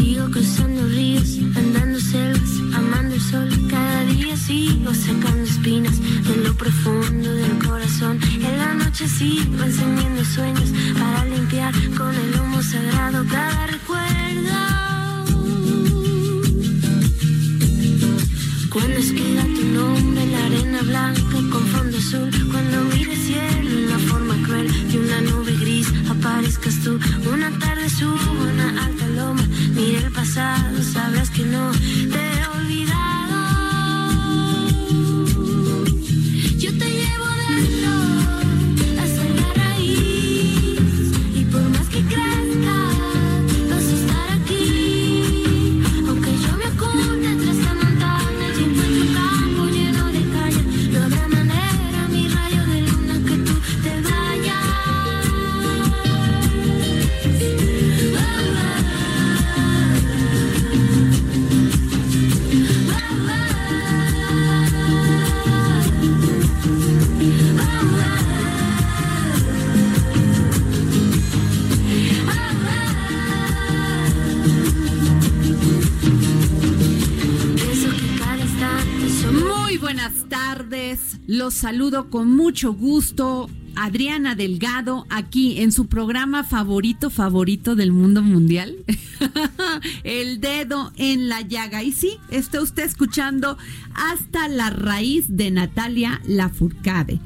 Sigo cruzando ríos, andando selvas, amando el sol. Cada día sigo sacando espinas de lo profundo del corazón. En la noche sigo encendiendo sueños para limpiar con el humo sagrado cada recuerdo. Cuando escriba tu nombre en la arena blanca con fondo azul, cuando mire cielo en la forma cruel de una nube aparezcas tú. Una tarde subo una alta loma, mira el pasado, sabrás que no te saludo con mucho gusto. Adriana Delgado aquí en su programa favorito, favorito del mundo mundial, El Dedo en la Llaga. Y sí, está usted escuchando hasta la raíz de Natalia Lafourcade.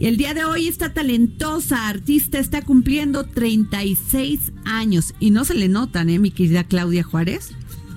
El día de hoy esta talentosa artista está cumpliendo 36 años y no se le notan, ¿eh, mi querida Claudia Juárez?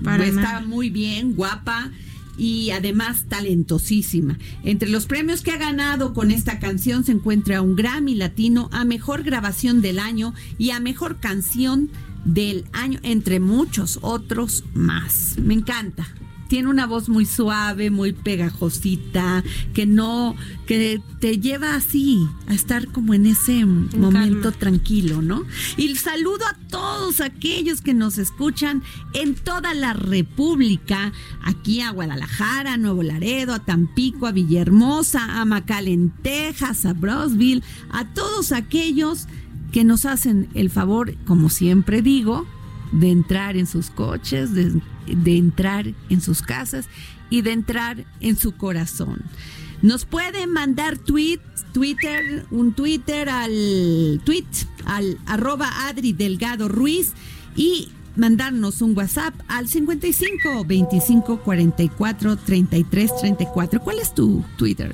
Para está nada. muy bien, guapa y además talentosísima. Entre los premios que ha ganado con esta canción se encuentra un Grammy Latino a Mejor Grabación del Año y a Mejor Canción del Año, entre muchos otros más. Me encanta. Tiene una voz muy suave, muy pegajosita, que no, que te lleva así a estar como en ese momento calma. tranquilo, ¿no? Y saludo a todos aquellos que nos escuchan en toda la República, aquí a Guadalajara, a Nuevo Laredo, a Tampico, a Villahermosa, a McAllen, Texas, a Brosville, a todos aquellos que nos hacen el favor, como siempre digo, de entrar en sus coches, de, de entrar en sus casas y de entrar en su corazón. Nos pueden mandar tweet, Twitter, un Twitter al tweet, al arroba Adri Delgado Ruiz y mandarnos un WhatsApp al 55 25 44 33 34. ¿Cuál es tu Twitter?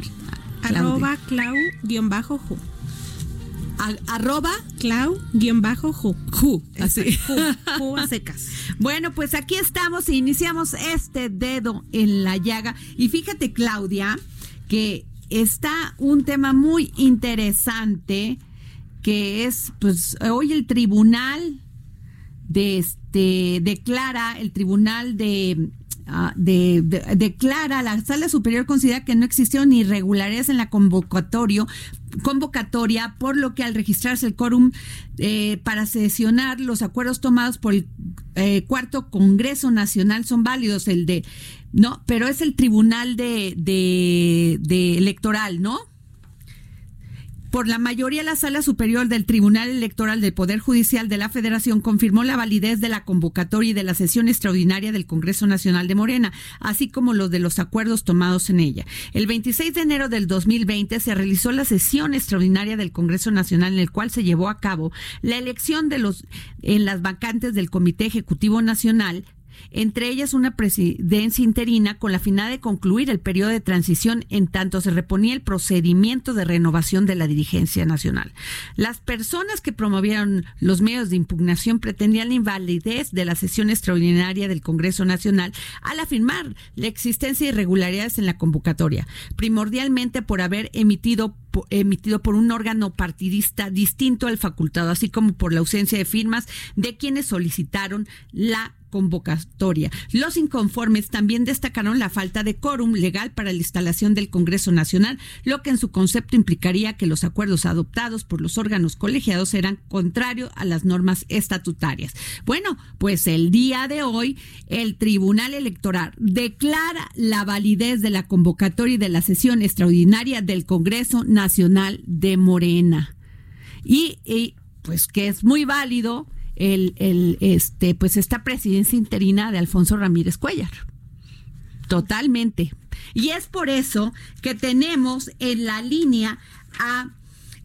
Claudia? Arroba clau-ju. A- arroba Clau-ju. Ju, así. Ju, ju a secas. Bueno, pues aquí estamos e iniciamos este dedo en la llaga. Y fíjate, Claudia, que está un tema muy interesante que es, pues, hoy el tribunal de este declara, el tribunal de ah, de, de- declara, la sala superior considera que no existieron irregularidades en la convocatorio, convocatoria, por lo que al registrarse el quórum eh, para sesionar los acuerdos tomados por el eh, cuarto Congreso Nacional son válidos, el de, no, pero es el tribunal de, de, de electoral, ¿no? Por la mayoría, la Sala Superior del Tribunal Electoral del Poder Judicial de la Federación confirmó la validez de la convocatoria y de la sesión extraordinaria del Congreso Nacional de Morena, así como los de los acuerdos tomados en ella. El 26 de enero del 2020 se realizó la sesión extraordinaria del Congreso Nacional en el cual se llevó a cabo la elección de los en las vacantes del Comité Ejecutivo Nacional entre ellas una presidencia interina con la finalidad de concluir el periodo de transición en tanto se reponía el procedimiento de renovación de la dirigencia nacional. Las personas que promovieron los medios de impugnación pretendían la invalidez de la sesión extraordinaria del Congreso Nacional al afirmar la existencia de irregularidades en la convocatoria, primordialmente por haber emitido emitido por un órgano partidista distinto al facultado, así como por la ausencia de firmas de quienes solicitaron la convocatoria. Los inconformes también destacaron la falta de quórum legal para la instalación del Congreso Nacional, lo que en su concepto implicaría que los acuerdos adoptados por los órganos colegiados eran contrarios a las normas estatutarias. Bueno, pues el día de hoy el Tribunal Electoral declara la validez de la convocatoria y de la sesión extraordinaria del Congreso Nacional de Morena. Y, y pues que es muy válido el, el, este, pues esta presidencia interina de Alfonso Ramírez Cuellar. Totalmente. Y es por eso que tenemos en la línea a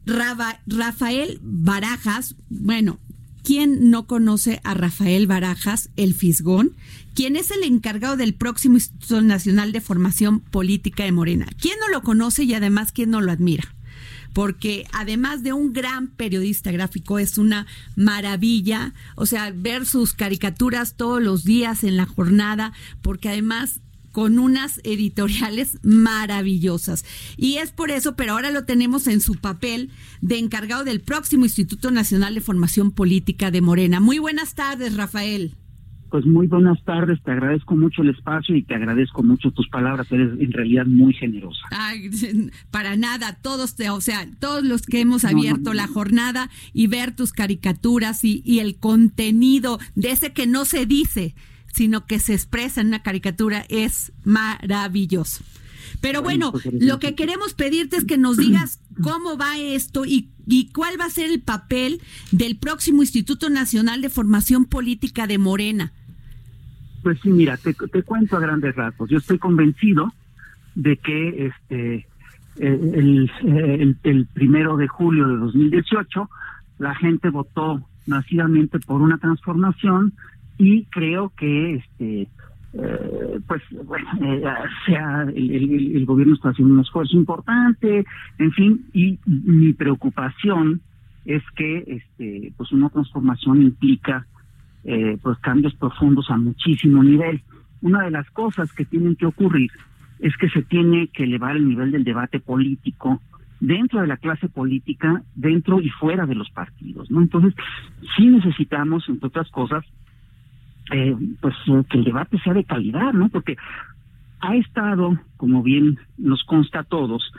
Rafael Barajas. Bueno, ¿quién no conoce a Rafael Barajas, el Fisgón? quien es el encargado del próximo Instituto Nacional de Formación Política de Morena. ¿Quién no lo conoce y además quién no lo admira? Porque además de un gran periodista gráfico, es una maravilla, o sea, ver sus caricaturas todos los días en la jornada, porque además con unas editoriales maravillosas. Y es por eso, pero ahora lo tenemos en su papel de encargado del próximo Instituto Nacional de Formación Política de Morena. Muy buenas tardes, Rafael. Pues muy buenas tardes, te agradezco mucho el espacio y te agradezco mucho tus palabras, eres en realidad muy generosa. Ay, para nada, todos, te, o sea, todos los que hemos abierto la jornada y ver tus caricaturas y, y el contenido de ese que no se dice, sino que se expresa en una caricatura es maravilloso. Pero bueno, pues, lo que queremos pedirte es que nos digas cómo va esto y, y, cuál va a ser el papel del próximo Instituto Nacional de Formación Política de Morena. Pues sí, mira, te, cuento a grandes rasgos. Yo estoy convencido de que este el, el, el primero de julio de 2018 la gente votó masivamente por una transformación y creo que este eh, pues bueno eh, sea el, el, el, gobierno está haciendo un esfuerzo importante en fin y mi preocupación es que este pues una transformación implica eh, pues cambios profundos a muchísimo nivel una de las cosas que tienen que ocurrir es que se tiene que elevar el nivel del debate político dentro de la clase política, dentro y fuera de los partidos, ¿no? Entonces, sí necesitamos, entre otras cosas, eh, pues que el debate sea de calidad, ¿no? Porque ha estado, como bien nos consta a todos,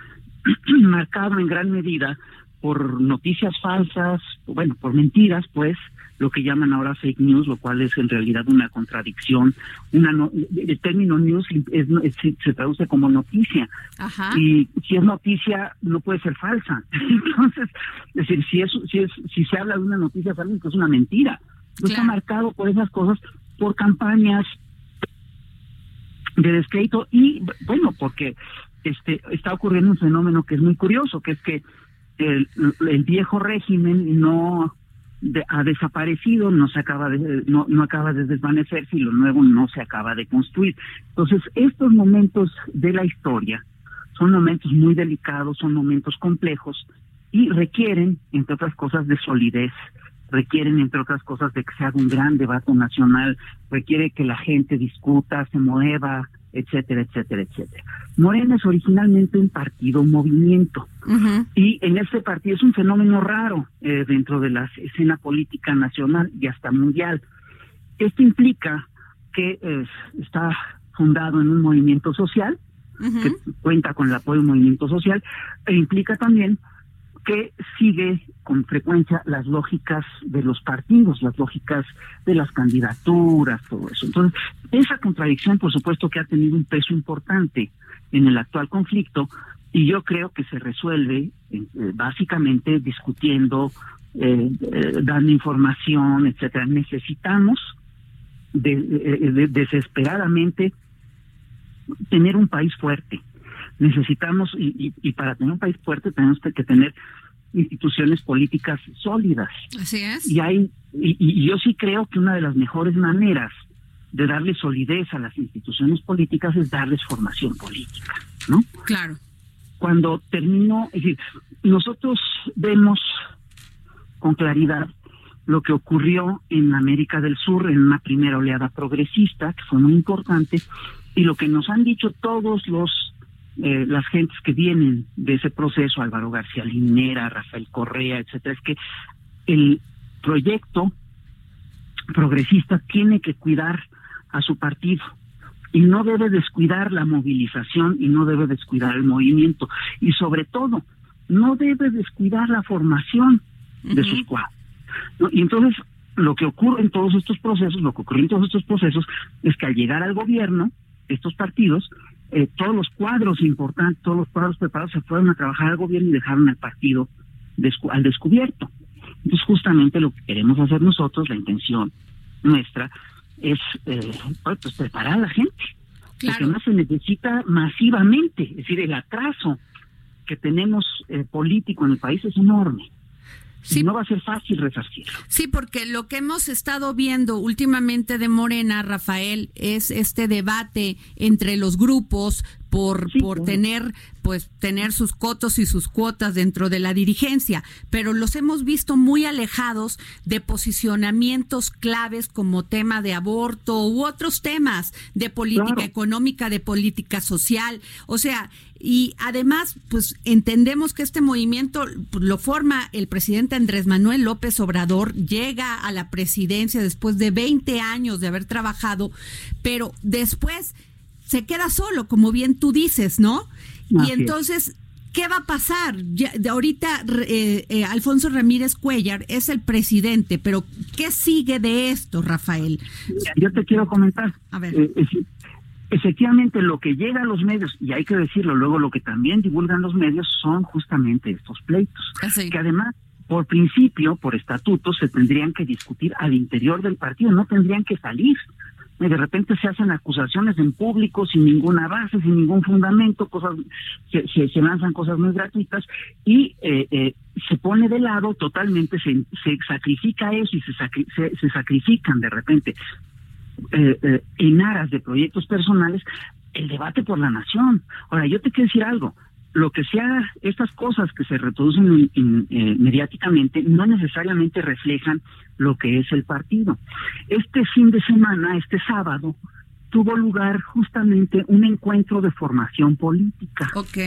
marcado en gran medida por noticias falsas, bueno, por mentiras, pues, lo que llaman ahora fake news, lo cual es en realidad una contradicción. Una no, el término news es, es, se traduce como noticia. Ajá. Y si es noticia, no puede ser falsa. Entonces, es decir, si, es, si, es, si se habla de una noticia falsa, es una mentira. Claro. Está marcado por esas cosas, por campañas de descrédito y, bueno, porque este está ocurriendo un fenómeno que es muy curioso, que es que el, viejo régimen no de, ha desaparecido, no se acaba de no, no acaba de desvanecerse y lo nuevo no se acaba de construir. Entonces, estos momentos de la historia son momentos muy delicados, son momentos complejos y requieren, entre otras cosas, de solidez, requieren, entre otras cosas, de que se haga un gran debate nacional, requiere que la gente discuta, se mueva, etcétera, etcétera, etcétera. Morena es originalmente un partido, un movimiento, uh -huh. y en este partido es un fenómeno raro eh, dentro de la escena política nacional y hasta mundial. Esto implica que eh, está fundado en un movimiento social, uh -huh. que cuenta con el apoyo del movimiento social, e implica también que sigue con frecuencia las lógicas de los partidos, las lógicas de las candidaturas, todo eso. Entonces, esa contradicción, por supuesto, que ha tenido un peso importante en el actual conflicto, y yo creo que se resuelve eh, básicamente discutiendo, eh, eh, dando información, etcétera. Necesitamos de- desesperadamente tener un país fuerte. Necesitamos, y, y- y para tener un país fuerte tenemos que tener instituciones políticas sólidas. Así es. Y hay, y, y yo sí creo que una de las mejores maneras de darle solidez a las instituciones políticas es darles formación política, ¿no? Claro. Cuando terminó, es decir, nosotros vemos con claridad lo que ocurrió en América del Sur en una primera oleada progresista, que fue muy importante, y lo que nos han dicho todos los eh, las gentes que vienen de ese proceso, Álvaro García Linera, Rafael Correa, etcétera, es que el proyecto progresista tiene que cuidar a su partido y no debe descuidar la movilización y no debe descuidar el movimiento y sobre todo no debe descuidar la formación de sus cuadros. ¿no? Y entonces lo que ocurre en todos estos procesos, lo que ocurre en todos estos procesos es que al llegar al gobierno, estos partidos, eh, todos los cuadros importantes, todos los cuadros preparados se fueron a trabajar al gobierno y dejaron al partido descu- al descubierto. Entonces justamente lo que queremos hacer nosotros, la intención nuestra, es eh, pues, pues, preparar a la gente. Porque Claro. además se necesita masivamente, es decir, el atraso que tenemos eh, político en el país es enorme. Sí. No va a ser fácil resarcirlo. Sí, porque lo que hemos estado viendo últimamente de Morena, Rafael, es este debate entre los grupos por, Sí, por tener, pues, tener sus cotos y sus cuotas dentro de la dirigencia, pero los hemos visto muy alejados de posicionamientos claves como tema de aborto u otros temas de política Claro. económica, de política social, o sea, y además, pues entendemos que este movimiento lo forma el presidente Andrés Manuel López Obrador, llega a la presidencia después de 20 años de haber trabajado, pero después se queda solo, como bien tú dices, ¿no? Así y es. entonces, ¿qué va a pasar? Ya, de ahorita eh, eh, Alfonso Ramírez Cuellar es el presidente, pero ¿qué sigue de esto, Rafael? Yo te quiero comentar. A ver. eh, es decir, efectivamente, lo que llega a los medios, y hay que decirlo, luego lo que también divulgan los medios son justamente estos pleitos. Así. Que además, por principio, por estatuto, se tendrían que discutir al interior del partido, no tendrían que salir. Y de repente se hacen acusaciones en público sin ninguna base, sin ningún fundamento, cosas se, se, lanzan cosas muy gratuitas y eh, eh, se pone de lado totalmente, se, se sacrifica eso y se, sacri- se, se sacrifican de repente eh, eh, en aras de proyectos personales el debate por la nación. Ahora, yo te quiero decir algo. Lo que sea, estas cosas que se reproducen in- in- eh, mediáticamente no necesariamente reflejan lo que es el partido. Este fin de semana, este sábado, tuvo lugar justamente un encuentro de formación política. Ok.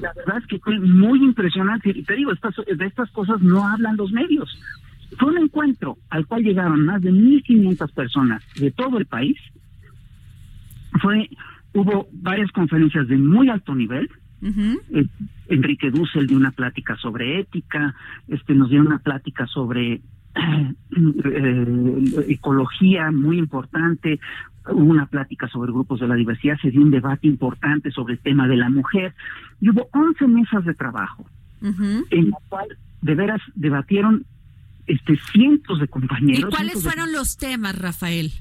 La verdad es que fue muy impresionante. Y te digo, estas, de estas cosas no hablan los medios. Fue un encuentro al cual llegaron más de 1.500 personas de todo el país. Fue, hubo varias conferencias de muy alto nivel. Eh, Enrique Dussel dio una plática sobre ética, este nos dio una plática sobre eh, ecología muy importante, hubo una plática sobre grupos de la diversidad, se dio un debate importante sobre el tema de la mujer y hubo 11 mesas de trabajo en la cual de veras debatieron este cientos de ¿Y compañeros. cuáles cientos de- fueron los temas, Rafael?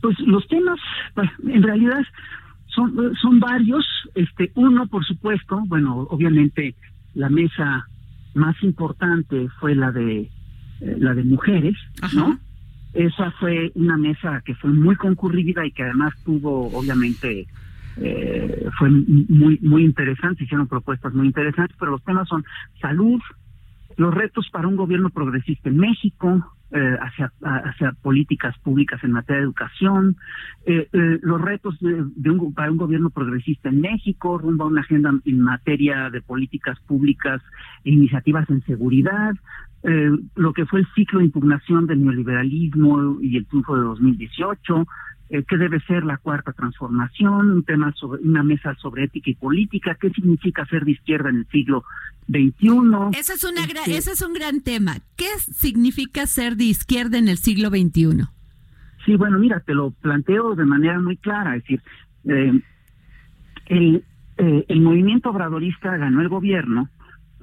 pues los temas, pues, en realidad son son varios. Este uno, por supuesto, bueno, obviamente la mesa más importante fue la de eh, la de mujeres, Ajá. ¿no? Esa fue una mesa que fue muy concurrida y que además tuvo, obviamente, eh, fue muy muy interesante. Hicieron propuestas muy interesantes, pero los temas son salud, los retos para un gobierno progresista en México, eh, hacia, políticas públicas en materia de educación, eh, eh, los retos de, un, para un gobierno progresista en México, rumbo a una agenda en materia de políticas públicas e iniciativas en seguridad, lo que fue el ciclo de impugnación del neoliberalismo y el triunfo de 2018, eh, qué debe ser la cuarta transformación, un tema sobre una mesa sobre ética y política, qué significa ser de izquierda en el siglo XXI. Ese es, una Este, ese es un gran tema. ¿Qué significa ser de izquierda en el siglo XXI? Sí, bueno, mira, te lo planteo de manera muy clara, es decir, eh, el, eh, el movimiento obradorista ganó el gobierno,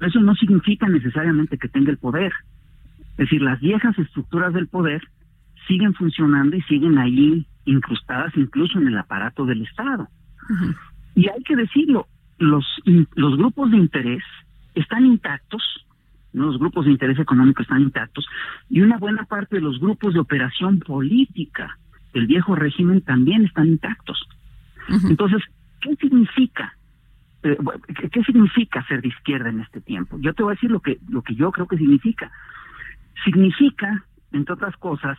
eso no significa necesariamente que tenga el poder. Es decir, las viejas estructuras del poder siguen funcionando y siguen ahí incrustadas incluso en el aparato del Estado. Y hay que decirlo, los, los grupos de interés están intactos, los grupos de interés económico están intactos, y una buena parte de los grupos de operación política del viejo régimen también están intactos. Entonces, ¿qué significa? Eh, ¿Qué significa ser de izquierda en este tiempo? Yo te voy a decir lo que, lo que yo creo que significa. Significa, entre otras cosas,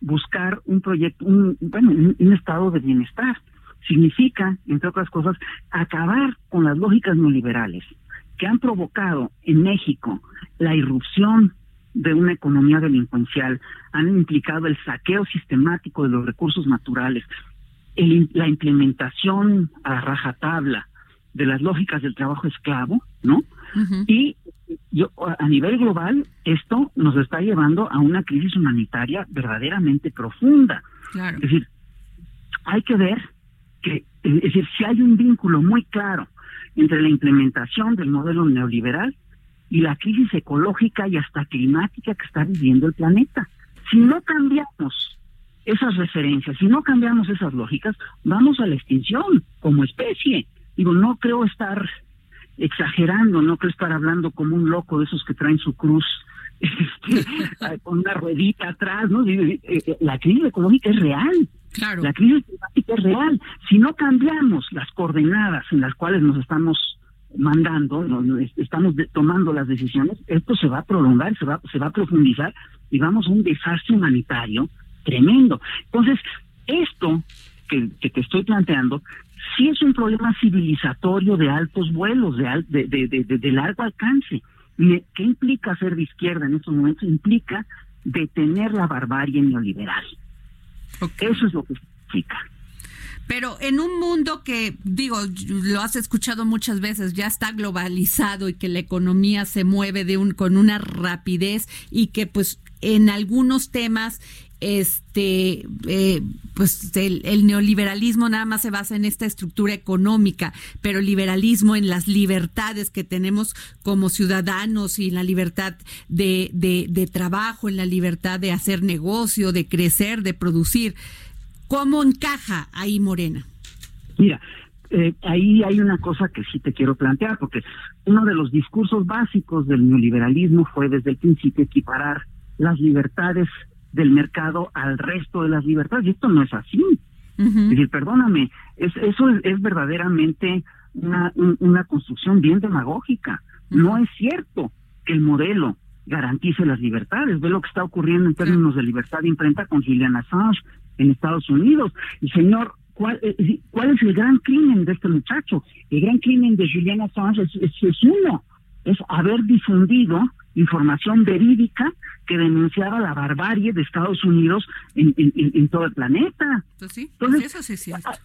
buscar un proyecto, un, bueno, un, estado de bienestar. Significa, entre otras cosas, acabar con las lógicas neoliberales que han provocado en México la irrupción de una economía delincuencial, han implicado el saqueo sistemático de los recursos naturales, la implementación a rajatabla de las lógicas del trabajo esclavo, ¿no? Y yo, a nivel global, esto nos está llevando a una crisis humanitaria verdaderamente profunda. Es decir, hay que ver que, es decir, si hay un vínculo muy claro entre la implementación del modelo neoliberal y la crisis ecológica y hasta climática que está viviendo el planeta. Si no cambiamos esas referencias, si no cambiamos esas lógicas, vamos a la extinción como especie. Digo, no creo estar exagerando, no creo estar hablando como un loco de esos que traen su cruz este, con una ruedita atrás, ¿no? Eh, eh, la crisis económica es real. Claro. La crisis climática es real. Si no cambiamos las coordenadas en las cuales nos estamos mandando, estamos tomando las decisiones, esto se va a prolongar, se va, se va a profundizar y vamos a un desastre humanitario tremendo. Entonces, esto que, que te estoy planteando sí es un problema civilizatorio de altos vuelos, de, de, de, largo alcance. ¿Qué implica ser de izquierda en estos momentos? Implica detener la barbarie neoliberal. Eso es lo que significa. Pero en un mundo que, digo, lo has escuchado muchas veces, ya está globalizado y que la economía se mueve de un, con una rapidez y que pues en algunos temas este eh, pues el, neoliberalismo nada más se basa en esta estructura económica, pero liberalismo en las libertades que tenemos como ciudadanos y en la libertad de, de, trabajo, en la libertad de hacer negocio, de crecer, de producir. ¿Cómo encaja ahí Morena? Mira, eh, ahí hay una cosa que sí te quiero plantear, porque uno de los discursos básicos del neoliberalismo fue desde el principio equiparar las libertades del mercado al resto de las libertades. Y esto no es así. Es decir, perdóname, es, eso es, verdaderamente una, una construcción bien demagógica. No es cierto que el modelo garantice las libertades. Ve lo que está ocurriendo en términos de libertad de imprenta con Julian Assange en Estados Unidos. Y señor, ¿cuál, eh, ¿cuál es el gran crimen de este muchacho? El gran crimen de Julian Assange es, es uno, es haber difundido información verídica que denunciaba la barbarie de Estados Unidos en, en, todo el planeta. Pues sí, pues Entonces, eso sí es cierto. Ah,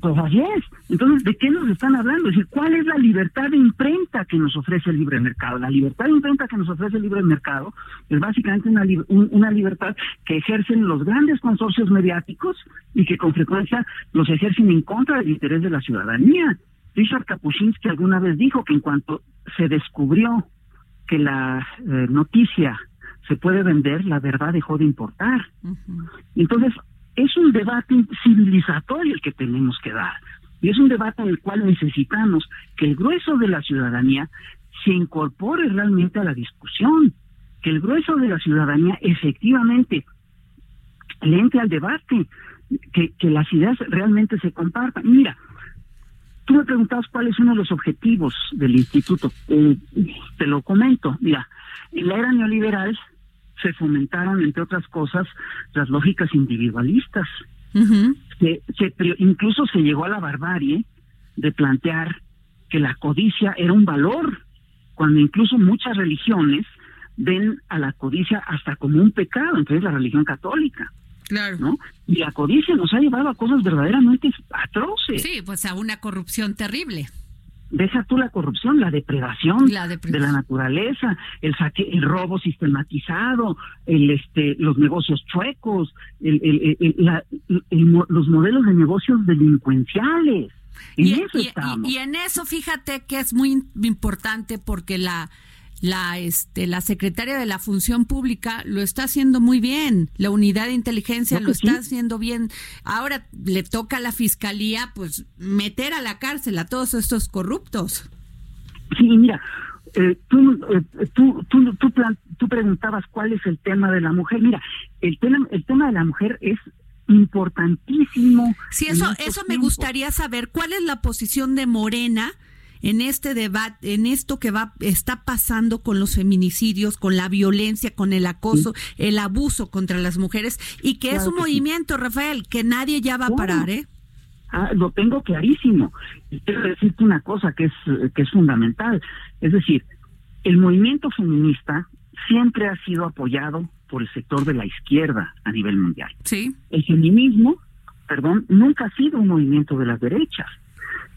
pues así es. Entonces, ¿de qué nos están hablando? Es decir, ¿cuál es la libertad de imprenta que nos ofrece el libre mercado? La libertad de imprenta que nos ofrece el libre mercado es básicamente una, una libertad que ejercen los grandes consorcios mediáticos y que con frecuencia los ejercen en contra del interés de la ciudadanía. Richard Kapuscinski alguna vez dijo que en cuanto se descubrió que la eh, noticia se puede vender, la verdad dejó de importar. Entonces, es un debate civilizatorio el que tenemos que dar. Y es un debate en el cual necesitamos que el grueso de la ciudadanía se incorpore realmente a la discusión, que el grueso de la ciudadanía efectivamente le entre al debate, que, que las ideas realmente se compartan. Mira, Tú me preguntabas cuál es uno de los objetivos del instituto. Eh, te lo comento. Mira, en la era neoliberal se fomentaron, entre otras cosas, las lógicas individualistas. incluso se llegó a la barbarie de plantear que la codicia era un valor, cuando incluso muchas religiones ven a la codicia hasta como un pecado, entonces la religión católica. Claro. ¿no? Y la codicia nos ha llevado a cosas verdaderamente atroces. Sí, pues a una corrupción terrible. Deja tú la corrupción, la depredación, de la naturaleza, el saque, el robo sistematizado, el este, los negocios chuecos, el, el, los modelos de negocios delincuenciales. En y, eso y- y- y en eso fíjate que es muy importante porque la la este la secretaria de la función pública lo está haciendo muy bien la unidad de inteligencia ¿No lo que sí? está haciendo bien ahora le toca a la fiscalía pues meter a la cárcel a todos estos corruptos Sí, mira, eh, tú, eh, tú, tú, tú, plan- tú preguntabas cuál es el tema de la mujer. Mira, el tema, el tema de la mujer es importantísimo. Sí, eso, eso me gustaría saber. ¿Cuál es la posición de Morena en este debate, en esto que va está pasando con los feminicidios, con la violencia, con el acoso, el abuso contra las mujeres y que es un que sí. movimiento, Rafael, que nadie ya va a parar, ¿eh? Ah, lo tengo clarísimo. Y quiero decirte una cosa que es, que es fundamental. Es decir, el movimiento feminista siempre ha sido apoyado por el sector de la izquierda a nivel mundial. Sí. El feminismo, perdón, nunca ha sido un movimiento de las derechas.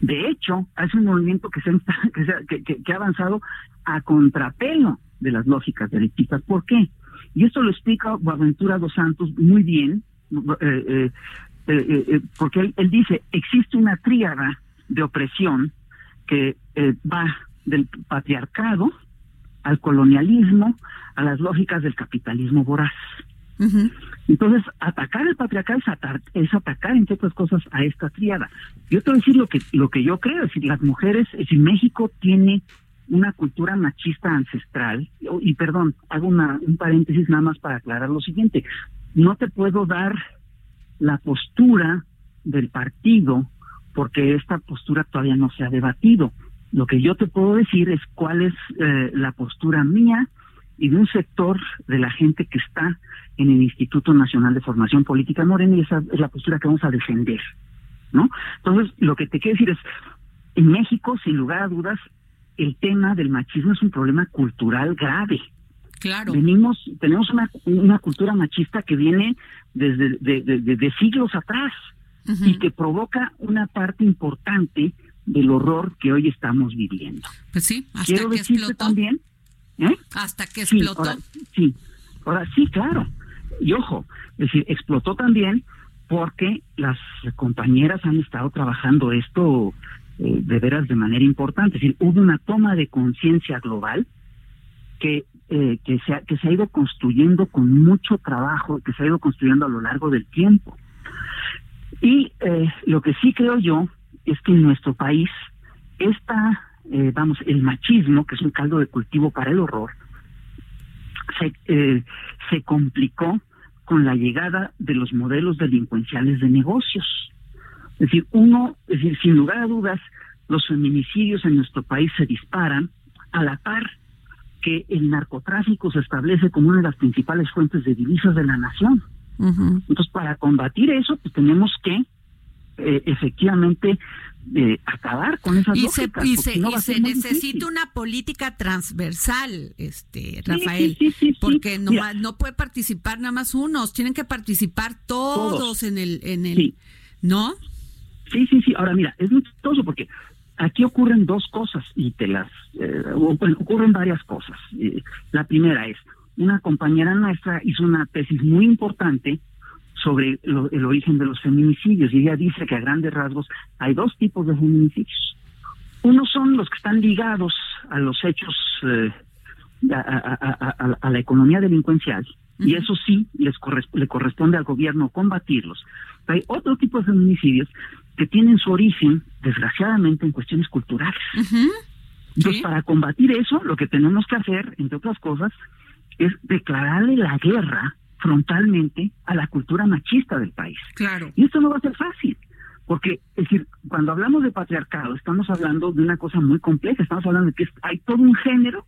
De hecho, es un movimiento que, se, ha- que, ha- avanzado a contrapelo de las lógicas derechistas. ¿Por qué? Y esto lo explica Boaventura dos Santos muy bien, eh, eh, eh, porque él, él dice, existe una tríada de opresión que va del patriarcado al colonialismo, a las lógicas del capitalismo voraz. Entonces, atacar el patriarcado es, atar- es atacar, entre otras cosas, a esta tríada. Yo te voy a decir lo que, lo que yo creo, es decir, las mujeres, es decir, México tiene una cultura machista ancestral, y perdón, hago una, un paréntesis nada más para aclarar lo siguiente, no te puedo dar la postura del partido porque esta postura todavía no se ha debatido. Lo que yo te puedo decir es cuál es eh, la postura mía y de un sector de la gente que está en el Instituto Nacional de Formación Política Morena y esa es la postura que vamos a defender, ¿no? Entonces, lo que te quiero decir es, en México, sin lugar a dudas, el tema del machismo es un problema cultural grave. Claro. Venimos, tenemos una, una cultura machista que viene desde de, de- de- de siglos atrás y que provoca una parte importante del horror que hoy estamos viviendo. Pues sí, hasta Quiero que decirte explotó. también, ¿eh? Hasta que Sí, explotó. ahora, sí, ahora sí, claro. Y ojo, es decir, explotó también porque las compañeras han estado trabajando esto eh, de veras de manera importante. Es decir, hubo una toma de conciencia global que, eh, que, se ha, que se ha ido construyendo con mucho trabajo, que se ha ido construyendo a lo largo del tiempo. Y eh, lo que sí creo yo es que en nuestro país esta, eh, vamos, el machismo, que es un caldo de cultivo para el horror, se, eh, se complicó con la llegada de los modelos delincuenciales de negocios. Es decir, uno, es decir, sin lugar a dudas, los feminicidios en nuestro país se disparan a la par que el narcotráfico se establece como una de las principales fuentes de divisas de la nación. Entonces, para combatir eso, pues tenemos que eh, efectivamente eh, acabar con esas Y se, lógicas, y se, no y se necesita difícil. una política transversal, este Rafael, sí, sí, sí, porque no, Mira. no puede participar nada más unos, tienen que participar todos, Todos. en el, en el, Sí. ¿no? Sí, sí, sí. Ahora mira, es muy chistoso porque aquí ocurren dos cosas y te las eh, ocurren varias cosas. Eh, la primera es una compañera nuestra hizo una tesis muy importante sobre lo- el origen de los feminicidios y ella dice que a grandes rasgos hay dos tipos de feminicidios. Uno son los que están ligados a los hechos eh, a, a- a- a- a la economía delincuencial y eso sí les corres- le corresponde al gobierno combatirlos. Hay otro tipo de feminicidios que tienen su origen, desgraciadamente, en cuestiones culturales. Entonces, Sí. para combatir eso, lo que tenemos que hacer, entre otras cosas, es declararle la guerra frontalmente a la cultura machista del país. Claro. Y esto no va a ser fácil, porque, es decir, cuando hablamos de patriarcado, estamos hablando de una cosa muy compleja, estamos hablando de que hay todo un género,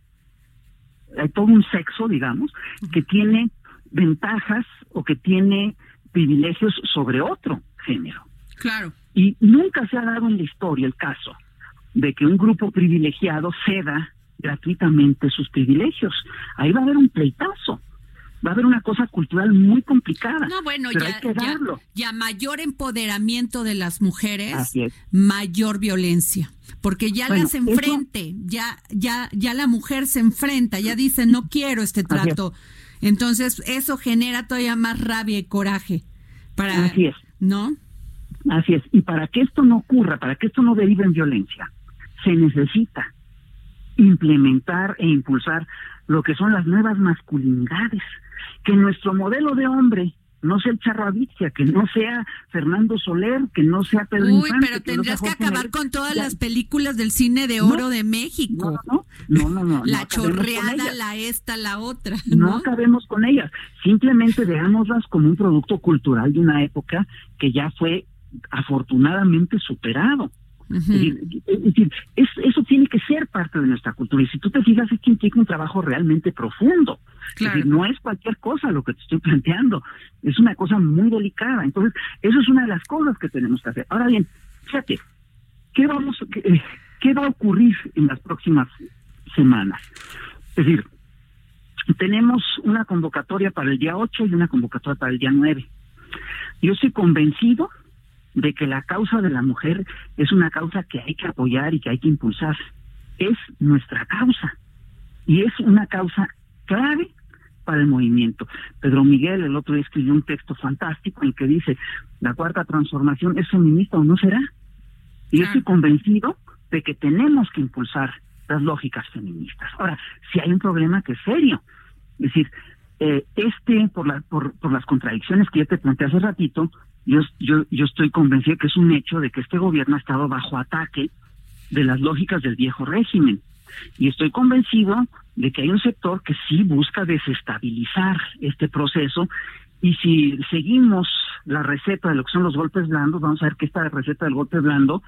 hay todo un sexo, digamos, que tiene ventajas o que tiene privilegios sobre otro género. Claro. Y nunca se ha dado en la historia el caso de que un grupo privilegiado ceda gratuitamente sus privilegios. Ahí va a haber un pleitazo, va a haber una cosa cultural muy complicada. No, bueno, pero ya, hay que ya, darlo. ya mayor empoderamiento de las mujeres, mayor violencia, porque ya Bueno, las eso- enfrente, ya, ya, ya la mujer se enfrenta, ya dice no quiero este es. trato, entonces eso genera todavía más rabia y coraje para, Así es. ¿no? Así es. Y para que esto no ocurra, para que esto no derive en violencia, se necesita implementar e impulsar lo que son las nuevas masculinidades, que nuestro modelo de hombre no sea el Charravicia, que no sea Fernando Soler, que no sea Pedro Uy, Infante, pero que no sea tendrías que acabar con todas Ya- las películas del cine de oro de México. No, no, no, no, la chorreada, la esta, la otra. no ¿no? acabemos con ellas, simplemente veámoslas como un producto cultural de una época que ya fue afortunadamente superado. Es decir, es decir, es- eso tiene que ser parte de nuestra cultura. Y si tú te fijas, esto implica un trabajo realmente profundo. Claro. Es decir, no es cualquier cosa lo que te estoy planteando. Es una cosa muy delicada. Entonces, eso es una de las cosas que tenemos que hacer. Ahora bien, fíjate, ¿qué, vamos, qué, eh, qué va a ocurrir en las próximas semanas? Es decir, tenemos una convocatoria para el día 8 y una convocatoria para el día 9. Yo estoy convencido de que la causa de la mujer es una causa que hay que apoyar y que hay que impulsar. Es nuestra causa y es una causa clave para el movimiento. Pedro Miguel el otro día escribió un texto fantástico en el que dice, la cuarta transformación es feminista o no será. Y yo Ah. estoy convencido de que tenemos que impulsar las lógicas feministas. Ahora, si hay un problema que es serio, es decir, eh, este, por, la, por, por las contradicciones que ya te planteé hace ratito, yo, yo, yo estoy convencido que es un hecho de que este gobierno ha estado bajo ataque de las lógicas del viejo régimen. Y estoy convencido de que hay un sector que sí busca desestabilizar este proceso y si seguimos la receta de lo que son los golpes blandos, vamos a ver que esta receta del golpe blando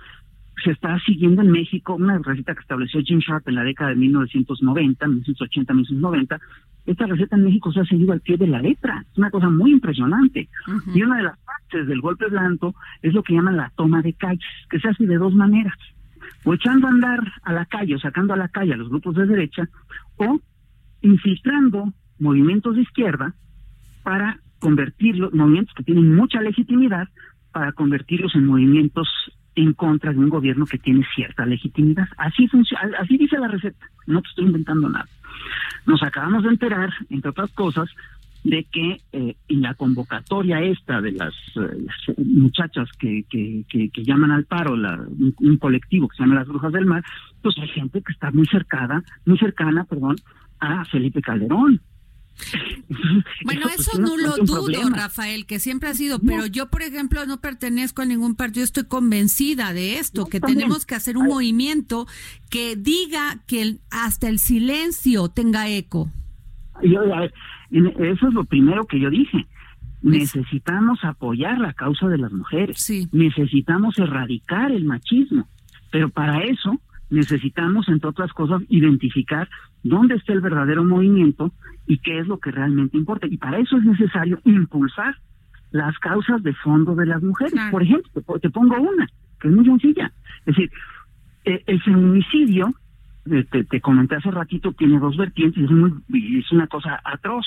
se está siguiendo en México, una receta que estableció Jim Sharp en la década de 1990, 1980, 1990. Esta receta en México se ha seguido al pie de la letra. Es una cosa muy impresionante. Y una de las partes del golpe blando es lo que llaman la toma de calles, que se hace de dos maneras. O echando a andar a la calle o sacando a la calle a los grupos de derecha, o infiltrando movimientos de izquierda para convertirlos, movimientos que tienen mucha legitimidad, para convertirlos en movimientos en contra de un gobierno que tiene cierta legitimidad. Así funciona, así dice la receta, no te estoy inventando nada. Nos acabamos de enterar, entre otras cosas, de que eh, en la convocatoria esta de las, eh, las muchachas que, que, que, que llaman al paro, la, un, un colectivo que se llama las Brujas del Mar, pues hay gente que está muy cercana, muy cercana, perdón, a Felipe Calderón. Bueno, pues, eso sí no lo dudo, problema. Rafael, que siempre ha sido, pero yo, por ejemplo, no pertenezco a ningún partido, estoy convencida de esto, que también. tenemos que hacer un Ay. movimiento que diga que el- hasta el silencio tenga eco. Yo, a ver, eso es lo primero que yo dije. Necesitamos apoyar la causa de las mujeres. Sí. Necesitamos erradicar el machismo. Pero para eso necesitamos, entre otras cosas, identificar dónde está el verdadero movimiento y qué es lo que realmente importa. Y para eso es necesario impulsar las causas de fondo de las mujeres. Claro. Por ejemplo, te po- te pongo una, que es muy sencilla. Es decir, eh, el feminicidio, te, te comenté hace ratito, tiene dos vertientes, es, muy, es una cosa atroz.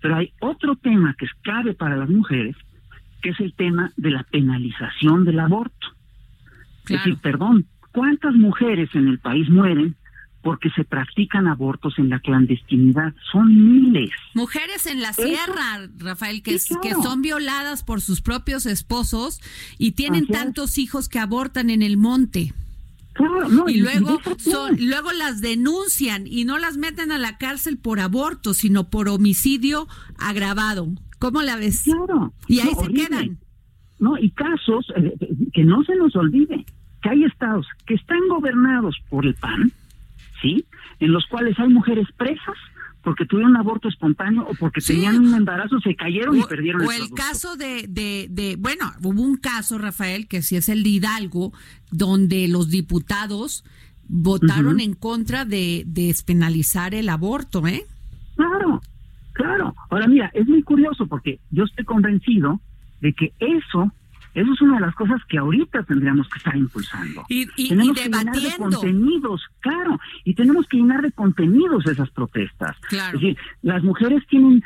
Pero hay otro tema que es clave para las mujeres, que es el tema de la penalización del aborto. Es decir, perdón, ¿cuántas mujeres en el país mueren porque se practican abortos en la clandestinidad? Son miles. Mujeres en la Eso- sierra, Rafael, que, Sí, que son violadas por sus propios esposos y tienen Así es. tantos hijos que abortan en el monte. Claro, no, Y luego son, luego las denuncian y no las meten a la cárcel por aborto, sino por homicidio agravado. ¿Cómo la ves? Claro. Y ahí No, se horrible. quedan. No, y casos, eh, eh, que no se nos olvide, que hay estados que están gobernados por el PAN, ¿sí? En los cuales hay mujeres presas porque tuvieron un aborto espontáneo o porque Sí. tenían un embarazo, se cayeron y perdieron o el el producto. caso de, de, de, bueno, hubo un caso, Rafael, que sí es el de Hidalgo, donde los diputados votaron Ujú. en contra de despenalizar el aborto, ¿eh? Claro, claro. Ahora mira, es muy curioso porque yo estoy convencido de que eso, eso es una de las cosas que ahorita tendríamos que estar impulsando. Y, y- y tenemos que llenar de contenidos, claro, y tenemos que llenar de contenidos esas protestas. Claro. Es decir, las mujeres tienen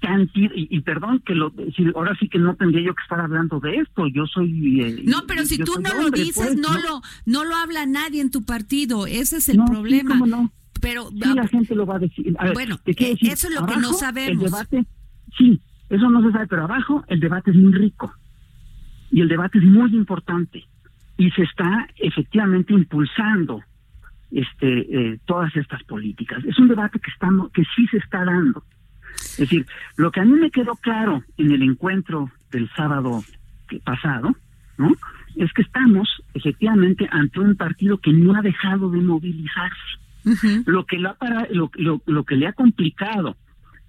cantidad, y, y perdón que lo, ahora sí que no tendría yo que estar hablando de esto, yo soy... eh, No, pero si tú no lo dices, pues, no, lo no lo habla nadie en tu partido, ese es el No, sí, problema. cómo no. Pero Sí, la gente lo va a decir. A ver, Bueno, te eh, decir, eso es lo que no sabemos. El debate, sí, eso no se sabe, pero abajo el debate es muy rico. Y el debate es muy importante y se está efectivamente impulsando este eh, todas estas políticas. Es un debate que estamos que sí se está dando. Es decir, lo que a mí me quedó claro en el encuentro del sábado pasado, ¿no? Es que estamos efectivamente ante un partido que no ha dejado de movilizarse. Lo que ha para, lo, lo, que le ha complicado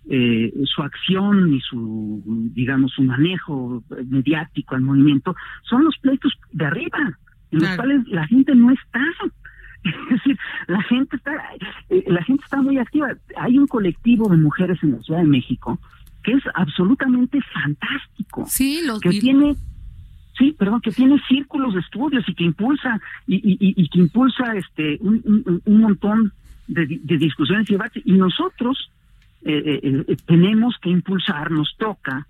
eh, su acción y su digamos su manejo mediático al movimiento son los pleitos de arriba en los cuales la gente no está es decir, la gente está, eh, la gente está muy activa. Hay un colectivo de mujeres en la Ciudad de México que es absolutamente fantástico. Sí, lo que tiene sí, perdón, que tiene círculos de estudios y que impulsa y, y, que impulsa este un, un, montón de, discusiones y debates. Y nosotros eh, eh, tenemos que impulsar, nos toca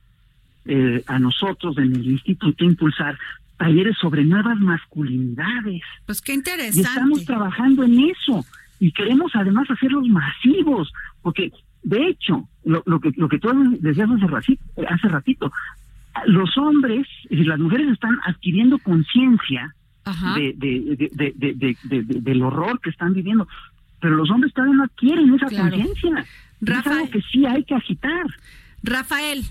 a nosotros en el instituto impulsar talleres sobre nuevas masculinidades. Pues qué interesante. Y estamos trabajando en eso y queremos además hacerlos masivos, porque de hecho, lo, lo que lo que tú decías hace ratito, hace ratito, los hombres y las mujeres están adquiriendo conciencia de, de, de, del horror que están viviendo, pero los hombres todavía no adquieren esa conciencia. Es algo que sí hay que agitar. Rafael,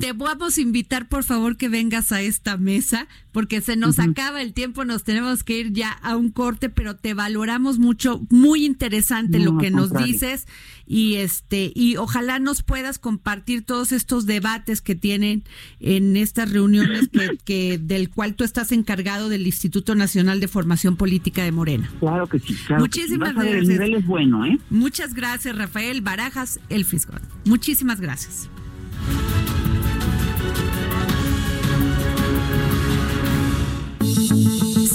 te vamos a invitar, por favor, que vengas a esta mesa, porque se nos acaba el tiempo, nos tenemos que ir ya a un corte, pero te valoramos mucho, muy interesante lo que nos dices y este y ojalá nos puedas compartir todos estos debates que tienen en estas reuniones que, del cual tú estás encargado del Instituto Nacional de Formación Política de Morena. Claro que sí. Muchísimas gracias. El nivel es bueno, ¿eh? Muchas gracias, Rafael Barajas, el Fiscal. Muchísimas gracias.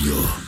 Radio.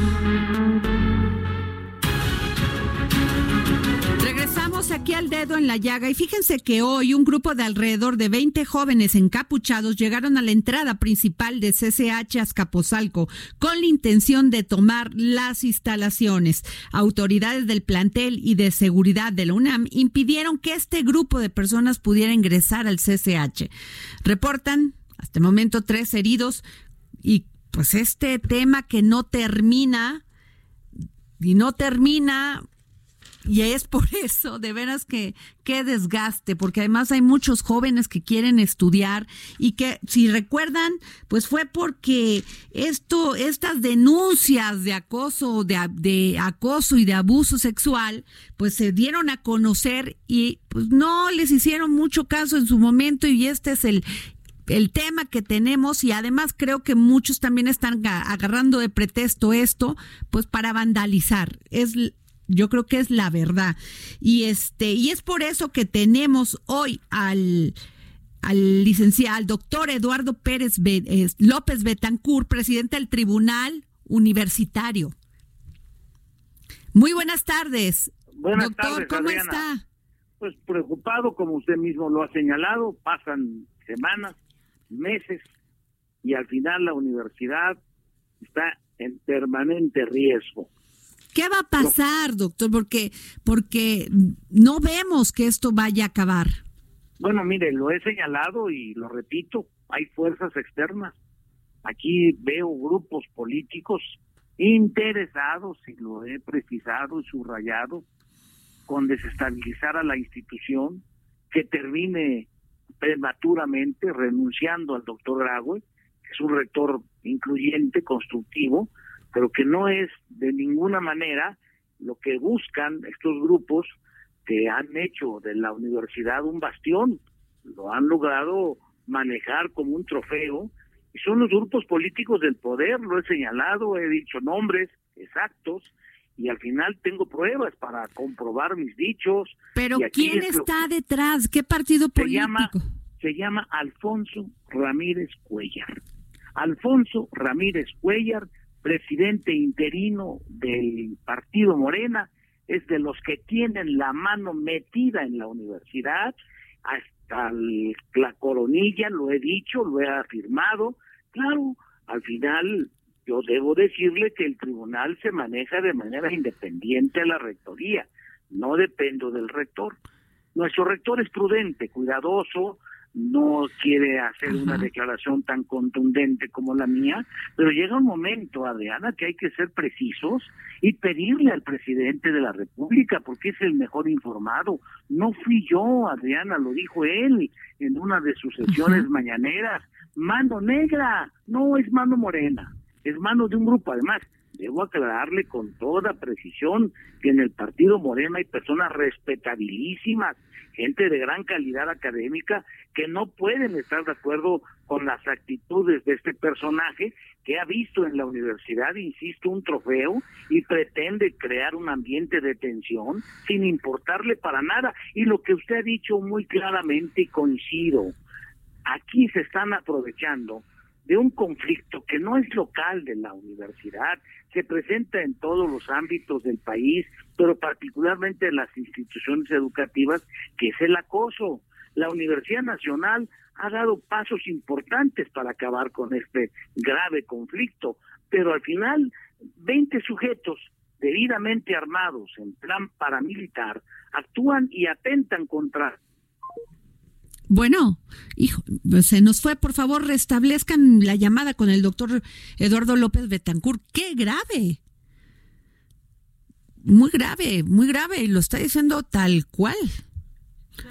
Aquí al dedo en la llaga y fíjense que hoy un grupo de alrededor de 20 jóvenes encapuchados llegaron a la entrada principal de CCH Azcapotzalco con la intención de tomar las instalaciones. Autoridades del plantel y de seguridad de la UNAM impidieron que este grupo de personas pudiera ingresar al CCH. Reportan hasta el momento tres heridos y pues este tema que no termina y no termina y es por eso, de veras que qué desgaste, porque además hay muchos jóvenes que quieren estudiar y que si recuerdan, pues fue porque esto, estas denuncias de acoso, de, de acoso y de abuso sexual, pues se dieron a conocer y pues no les hicieron mucho caso en su momento y este es el el tema que tenemos y además creo que muchos también están agarrando de pretexto esto, pues para vandalizar. Es yo creo que es la verdad. Y este, y es por eso que tenemos hoy al al licenciado, al doctor Eduardo Pérez López Betancourt, presidente del Tribunal Universitario. Muy buenas tardes. Buenas doctor, ¿cómo está? Pues preocupado, como usted mismo lo ha señalado, pasan semanas, meses, y al final la universidad está en permanente riesgo ¿Qué va a pasar, doctor? Porque, porque no vemos que esto vaya a acabar. Bueno, mire, lo he señalado y lo repito, hay fuerzas externas. Aquí veo grupos políticos interesados, y lo he precisado y subrayado, con desestabilizar a la institución, que termine prematuramente renunciando al doctor Graue, que es un rector incluyente, constructivo, pero que no es de ninguna manera lo que buscan estos grupos que han hecho de la universidad un bastión, lo han logrado manejar como un trofeo, y son los grupos políticos del poder, lo he señalado, he dicho nombres exactos, y al final tengo pruebas para comprobar mis dichos. Pero ¿quién es está que detrás? ¿Qué partido se llama, político? se llama Alfonso Ramírez Cuellar. Alfonso Ramírez Cuellar, presidente interino del partido Morena, es de los que tienen la mano metida en la universidad, hasta la coronilla, lo he dicho, lo he afirmado. Claro, al final yo debo decirle que el tribunal se maneja de manera independiente a la rectoría, no dependo del rector. Nuestro rector es prudente, cuidadoso, no quiere hacer una declaración tan contundente como la mía, pero llega un momento, Adriana, que hay que ser precisos y pedirle al presidente de la República, porque es el mejor informado. No fui yo, Adriana, lo dijo él en una de sus sesiones mañaneras. Mano negra, no es mano morena, es mano de un grupo. Además, debo aclararle con toda precisión que en el partido Morena hay personas respetabilísimas, gente de gran calidad académica, que no pueden estar de acuerdo con las actitudes de este personaje que ha visto en la universidad, insisto, un trofeo y pretende crear un ambiente de tensión sin importarle para nada. Y lo que usted ha dicho muy claramente y coincido, aquí se están aprovechando de un conflicto que no es local de la universidad, se presenta en todos los ámbitos del país, pero particularmente en las instituciones educativas, que es el acoso. La Universidad Nacional ha dado pasos importantes para acabar con este grave conflicto, pero al final 20 sujetos debidamente armados en plan paramilitar actúan y atentan contra Bueno, hijo, se nos fue. Por favor, restablezcan la llamada con el doctor Eduardo López Betancourt. ¡Qué grave! Muy grave, muy grave. Y lo está diciendo tal cual.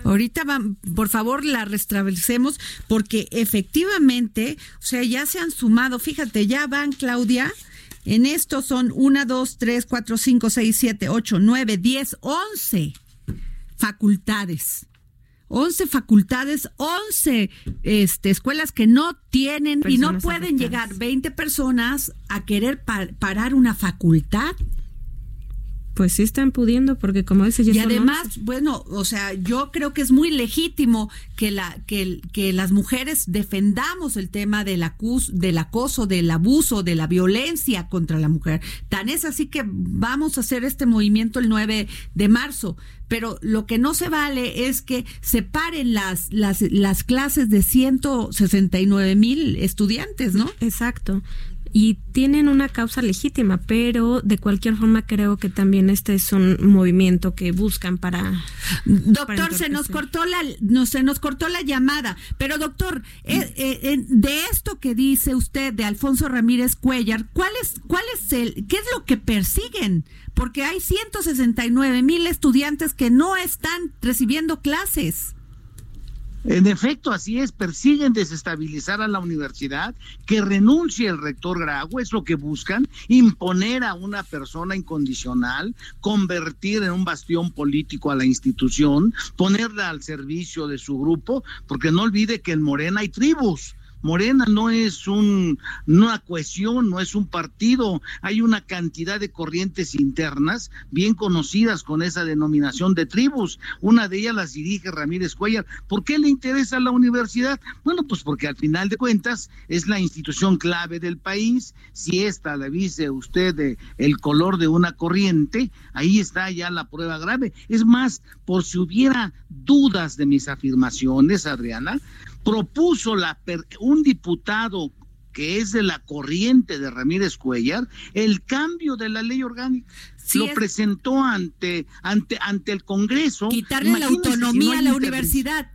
Ahorita, va, por favor, la restablecemos porque efectivamente, o sea, ya se han sumado. Fíjate, ya van, Claudia. En esto son 1, 2, 3, 4, 5, 6, 7, 8, 9, 10, 11 facultades. 11 facultades, 11 este, escuelas que no tienen y no Personas pueden afectadas. llegar 20 personas a querer pa- parar una facultad. Pues sí están pudiendo, porque como dice ya Y además, 11. bueno, o sea, yo creo que es muy legítimo que la que, que las mujeres defendamos el tema del acus, del acoso, del abuso, de la violencia contra la mujer. Tan es así que vamos a hacer este movimiento el 9 de marzo, pero lo que no se vale es que separen las las las clases de 169 mil estudiantes, ¿no? Exacto. Y tienen una causa legítima, pero de cualquier forma creo que también este es un movimiento que buscan para... Doctor, para se nos cortó la, no, se nos cortó la llamada. Pero doctor, eh, eh, eh, de esto que dice usted de Alfonso Ramírez Cuellar, ¿cuál es, cuál es el, qué es lo que persiguen? Porque hay 169 mil estudiantes que no están recibiendo clases. En efecto, así es, persiguen desestabilizar a la universidad, que renuncie el rector Grago, es lo que buscan, imponer a una persona incondicional, convertir en un bastión político a la institución, ponerla al servicio de su grupo, porque no olvide que en Morena hay tribus. Morena no es un, una cohesión, no es un partido, hay una cantidad de corrientes internas bien conocidas con esa denominación de tribus. Una de ellas las dirige Ramírez Cuellar. ¿Por qué le interesa la universidad? Bueno, pues porque al final de cuentas es la institución clave del país. Si esta le dice usted de el color de una corriente, ahí está ya la prueba grave. Es más, por si hubiera dudas de mis afirmaciones, Adriana, propuso la per- un diputado que es de la corriente de Ramírez Cuellar, el cambio de la ley orgánica. lo presentó ante, ante, ante el Congreso. Quitarle la autonomía a la universidad.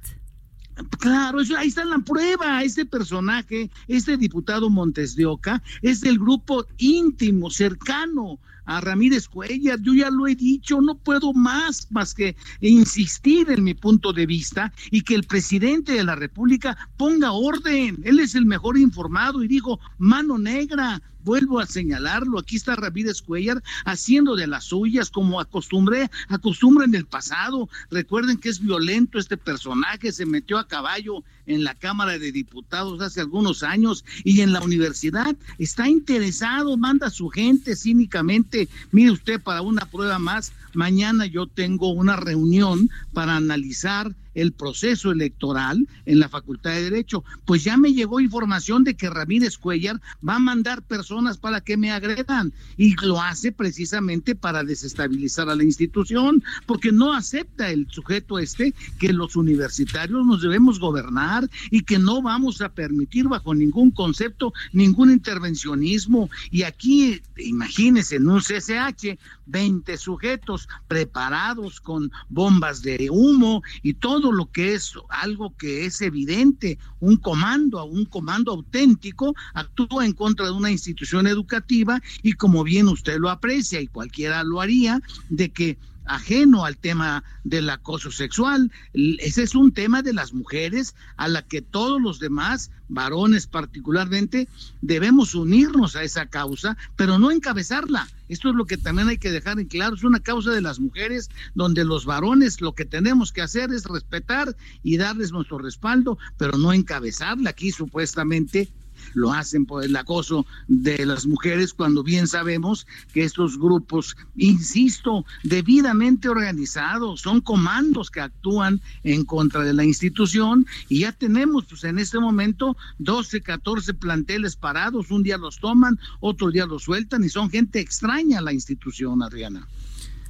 Claro, eso, ahí está la prueba. Este personaje, este diputado Montes de Oca, es del grupo íntimo, cercano a Ramírez Cuellar. Yo ya lo he dicho, no puedo más más que insistir en mi punto de vista y que el presidente de la República ponga orden. Él es el mejor informado y digo, mano negra, vuelvo a señalarlo, aquí está Ramírez Cuellar haciendo de las suyas como acostumbré, acostumbra en el pasado. Recuerden que es violento este personaje, se metió a caballo en la Cámara de Diputados hace algunos años y en la universidad está interesado, manda a su gente cínicamente. Mire usted, para una prueba más, mañana yo tengo una reunión para analizar el proceso electoral en la Facultad de Derecho. Pues ya me llegó información de que Ramírez Cuellar va a mandar personas para que me agredan y lo hace precisamente para desestabilizar a la institución, porque no acepta el sujeto este que los universitarios nos debemos gobernar y que no vamos a permitir bajo ningún concepto ningún intervencionismo. Y aquí, imagínense, en un CCH, 20 sujetos preparados con bombas de humo y todo lo que es algo que es evidente, un comando, un comando auténtico, actúa en contra de una institución educativa y como bien usted lo aprecia y cualquiera lo haría, de que ajeno al tema del acoso sexual. Ese es un tema de las mujeres a la que todos los demás, varones particularmente, debemos unirnos a esa causa, pero no encabezarla. Esto es lo que también hay que dejar en claro. Es una causa de las mujeres donde los varones lo que tenemos que hacer es respetar y darles nuestro respaldo, pero no encabezarla. Aquí supuestamente lo hacen por el acoso de las mujeres cuando bien sabemos que estos grupos, insisto, debidamente organizados, son comandos que actúan en contra de la institución y ya tenemos pues en este momento 12, 14 planteles parados, un día los toman, otro día los sueltan y son gente extraña a la institución, Adriana.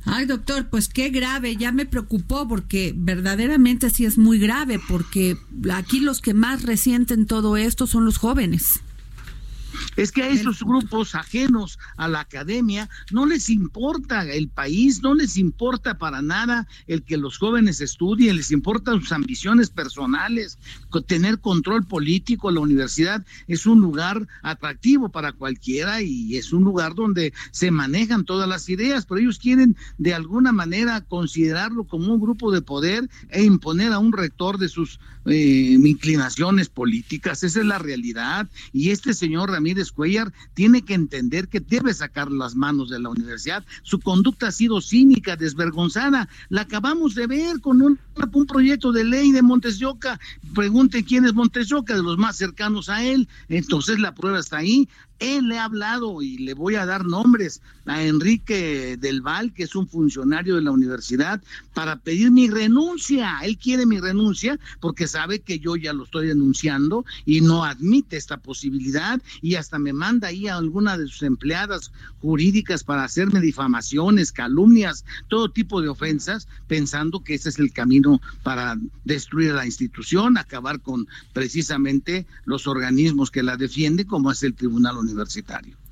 Ay, doctor, pues qué grave, ya me preocupó porque verdaderamente sí es muy grave, porque aquí los que más resienten todo esto son los jóvenes. Es que a esos grupos ajenos a la academia no les importa el país, no les importa para nada el que los jóvenes estudien, les importan sus ambiciones personales, tener control político. La universidad es un lugar atractivo para cualquiera y es un lugar donde se manejan todas las ideas, pero ellos quieren de alguna manera considerarlo como un grupo de poder e imponer a un rector de sus eh, inclinaciones políticas. Esa es la realidad. Y este señor Ramírez Cuellar tiene que entender que debe sacar las manos de la universidad. Su conducta ha sido cínica, desvergonzada. La acabamos de ver con un, un proyecto de ley de Montes de Quién es Montes de Oca, de los más cercanos a él. Entonces la prueba está ahí. Él le ha hablado y le voy a dar nombres a Enrique Del Val, que es un funcionario de la universidad, para pedir mi renuncia. Él quiere mi renuncia porque sabe que yo ya lo estoy denunciando y no admite esta posibilidad y hasta me manda ahí a alguna de sus empleadas jurídicas para hacerme difamaciones, calumnias, todo tipo de ofensas, pensando que ese es el camino para destruir la institución, acabar con precisamente los organismos que la defienden, como es el Tribunal universitario.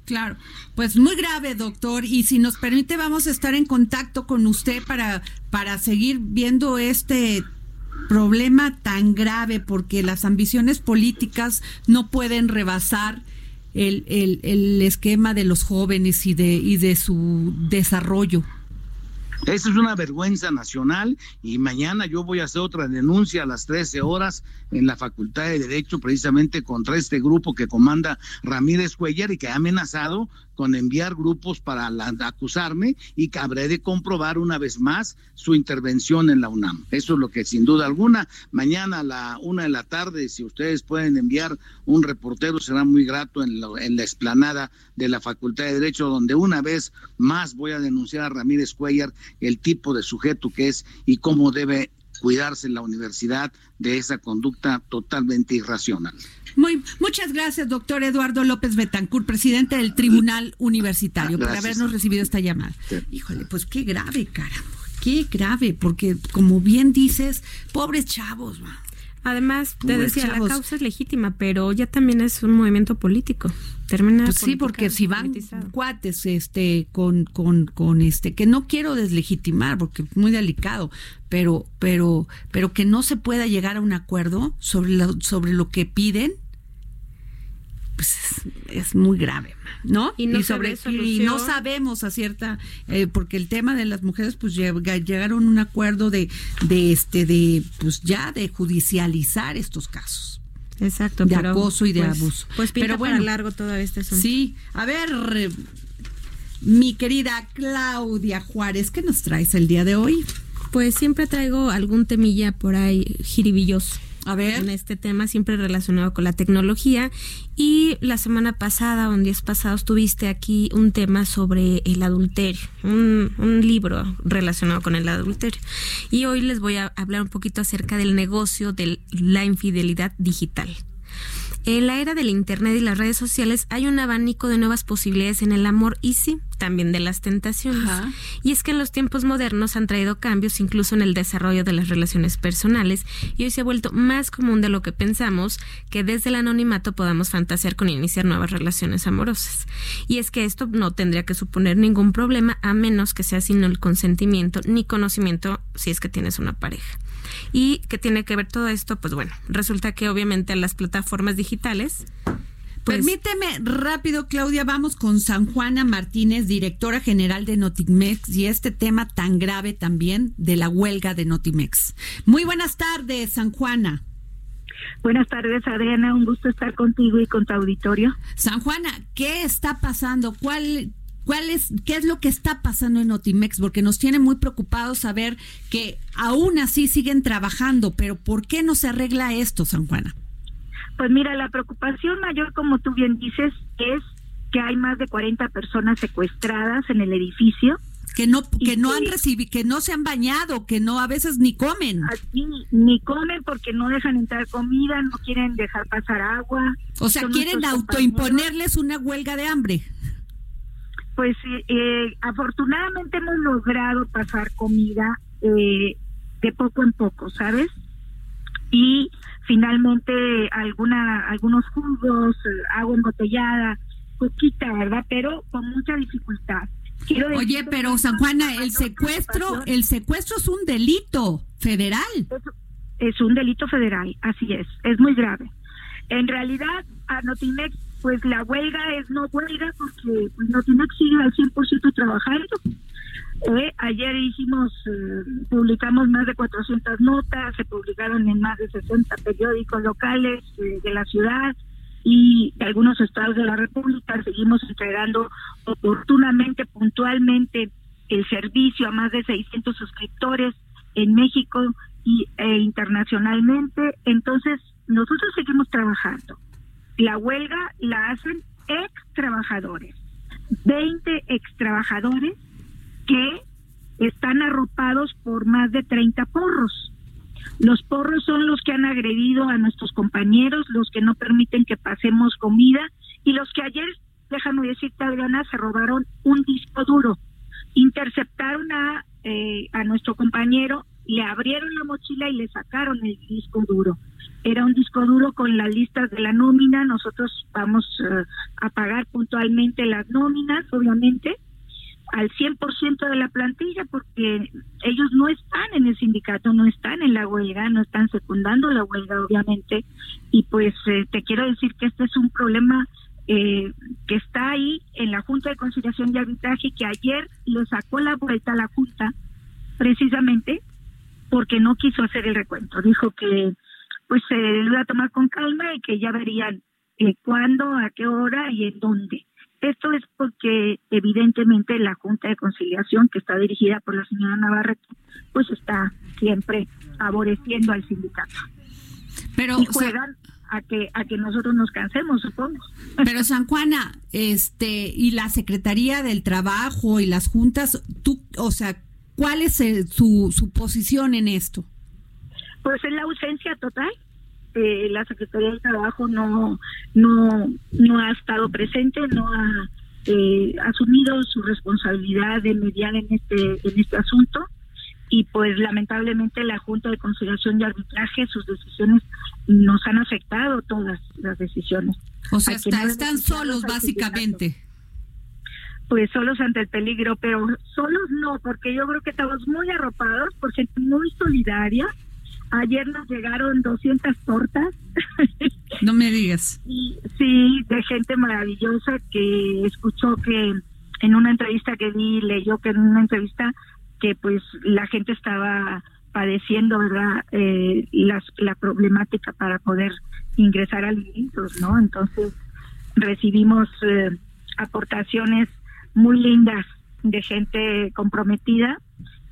Claro, pues muy grave, doctor. Y si nos permite, vamos a estar en contacto con usted para, para seguir viendo este problema tan grave, porque las ambiciones políticas no pueden rebasar el, el, el esquema de los jóvenes y de, y de su desarrollo. Esa es una vergüenza nacional y mañana yo voy a hacer otra denuncia a las 13 horas en la Facultad de Derecho precisamente contra este grupo que comanda Ramírez Cuellar y que ha amenazado con enviar grupos para acusarme y que habré de comprobar una vez más su intervención en la UNAM. Eso es lo que sin duda alguna, mañana a la una de la tarde, si ustedes pueden enviar un reportero, será muy grato en, en la explanada de la Facultad de Derecho, donde una vez más voy a denunciar a Ramírez Cuellar el tipo de sujeto que es y cómo debe cuidarse en la universidad de esa conducta totalmente irracional. Muy, muchas gracias, doctor Eduardo López Betancourt, presidente del Tribunal Universitario, por habernos recibido esta llamada. Híjole, pues qué grave, caramba, qué grave, porque como bien dices, pobres chavos, Además, te decía, chavos. la causa es legítima, pero ya también es un movimiento político. Termina Pues sí, porque si van politizado. cuates este con con con este que no quiero deslegitimar porque es muy delicado, pero pero pero que no se pueda llegar a un acuerdo sobre lo, sobre lo que piden pues es, es muy grave, ¿no? Y no sobre y no sabemos a cierta eh, porque el tema de las mujeres pues llega- llegaron a un acuerdo de de este de pues ya de judicializar estos casos. Exacto, de pero, acoso y de pues- abuso. Pues pinta Pero para bueno. largo todo este asunto. Sí, a ver, mi querida Claudia Juárez, ¿qué nos traes el día de hoy? Pues siempre traigo algún temilla por ahí jiribilloso. A ver. En este tema, siempre relacionado con la tecnología. Y la semana pasada, o en días pasados, tuviste aquí un tema sobre el adulterio, un, un libro relacionado con el adulterio. Y hoy les voy a hablar un poquito acerca del negocio de la infidelidad digital. En la era del Internet y las redes sociales hay un abanico de nuevas posibilidades en el amor y sí, también de las tentaciones. Ajá. Y es que en los tiempos modernos han traído cambios incluso en el desarrollo de las relaciones personales y hoy se ha vuelto más común de lo que pensamos que desde el anonimato podamos fantasear con iniciar nuevas relaciones amorosas. Y es que esto no tendría que suponer ningún problema a menos que sea sin el consentimiento ni conocimiento si es que tienes una pareja. ¿Y qué tiene que ver todo esto? Pues bueno, resulta que obviamente las plataformas digitales pues, Permíteme rápido, Claudia, vamos con San Juana Martínez, directora general de Notimex, y este tema tan grave también de la huelga de Notimex. Muy buenas tardes, San Juana. Buenas tardes, Adriana. Un gusto estar contigo y con tu auditorio. San Juana, ¿qué está pasando? ¿Cuál, cuál es, qué es lo que está pasando en Notimex? Porque nos tiene muy preocupados saber que aún así siguen trabajando, pero ¿por qué no se arregla esto, San Juana? Pues mira, la preocupación mayor, como tú bien dices, es que hay más de 40 personas secuestradas en el edificio. Que no, que no han recibido, que no se han bañado, que no a veces ni comen. Ni comen porque no dejan entrar comida, no quieren dejar pasar agua. O sea, quieren autoimponerles una huelga de hambre. Pues eh, eh, afortunadamente hemos logrado pasar comida eh, de poco en poco, ¿sabes? Y finalmente alguna algunos jugos, eh, agua embotellada, poquita, ¿verdad? Pero con mucha dificultad. Quiero Oye, pero San Juana, el secuestro, el secuestro es un delito federal. es un delito federal, así es, es muy grave. En realidad, a Notimex, pues la huelga es no huelga porque pues, Notimex sigue al 100% trabajando. Eh, ayer hicimos, eh, publicamos más de 400 notas, se publicaron en más de 60 periódicos locales eh, de la ciudad y de algunos estados de la República. Seguimos entregando oportunamente, puntualmente, el servicio a más de 600 suscriptores en México y e internacionalmente. Entonces, nosotros seguimos trabajando. La huelga la hacen ex trabajadores, 20 ex trabajadores que están arropados por más de 30 porros. Los porros son los que han agredido a nuestros compañeros, los que no permiten que pasemos comida y los que ayer, déjame decirte Adriana, se robaron un disco duro. Interceptaron a, eh, a nuestro compañero, le abrieron la mochila y le sacaron el disco duro. Era un disco duro con las listas de la nómina, nosotros vamos eh, a pagar puntualmente las nóminas, obviamente, al 100% de la plantilla porque ellos no están en el sindicato, no están en la huelga, no están secundando la huelga, obviamente. Y pues eh, te quiero decir que este es un problema eh, que está ahí en la Junta de Conciliación y Arbitraje que ayer le sacó la vuelta a la Junta precisamente porque no quiso hacer el recuento. Dijo que pues se lo iba a tomar con calma y que ya verían eh, cuándo, a qué hora y en dónde. Esto es porque evidentemente la Junta de Conciliación, que está dirigida por la señora Navarrete, pues está siempre favoreciendo al sindicato. Pero, y o sea, juegan a que a que nosotros nos cansemos, supongo. pero San Juana, este, y la Secretaría del Trabajo y las juntas, tú, o sea, ¿cuál es eh, su, su posición en esto? Pues es la ausencia total. Eh, la Secretaría del Trabajo no no no ha estado presente, no ha eh, asumido su responsabilidad de mediar en este en este asunto y pues lamentablemente la Junta de Conciliación y Arbitraje, sus decisiones nos han afectado todas las decisiones. O sea, están solos básicamente. Pues solos ante el peligro, pero solos no, porque yo creo que estamos muy arropados por gente muy solidaria. Ayer nos llegaron 200 tortas. No me digas. sí, de gente maravillosa que escuchó que en una entrevista que di, leyó que en una entrevista que pues la gente estaba padeciendo, ¿verdad? Eh, la problemática para poder ingresar alimentos, ¿no? Entonces recibimos eh, aportaciones muy lindas de gente comprometida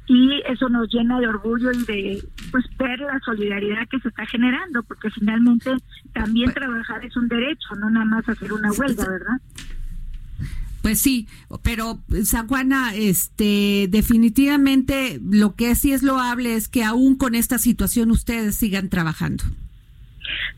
y eso nos llena de orgullo y de pues ver la solidaridad que se está generando porque finalmente también pues trabajar es un derecho no nada más hacer una huelga verdad pues sí, pero San Juana, este, definitivamente lo que sí es loable es que aún con esta situación ustedes sigan trabajando.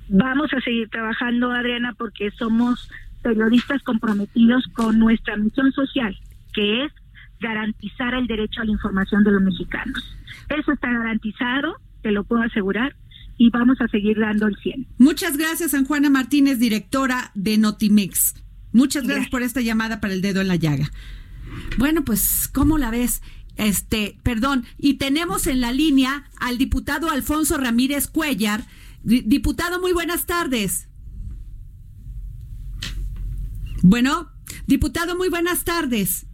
Vamos a seguir trabajando, Adriana, porque somos periodistas comprometidos con nuestra misión social, que es garantizar el derecho a la información de los mexicanos. Eso está garantizado, te lo puedo asegurar, y vamos a seguir dando el 100. Muchas gracias, San Juana Martínez, directora de Notimex. Muchas gracias por esta llamada para el dedo en la llaga. Bueno, pues, ¿cómo la ves? Este, perdón, y tenemos en la línea al diputado Alfonso Ramírez Cuellar. Diputado, muy buenas tardes. Bueno, diputado, muy buenas tardes.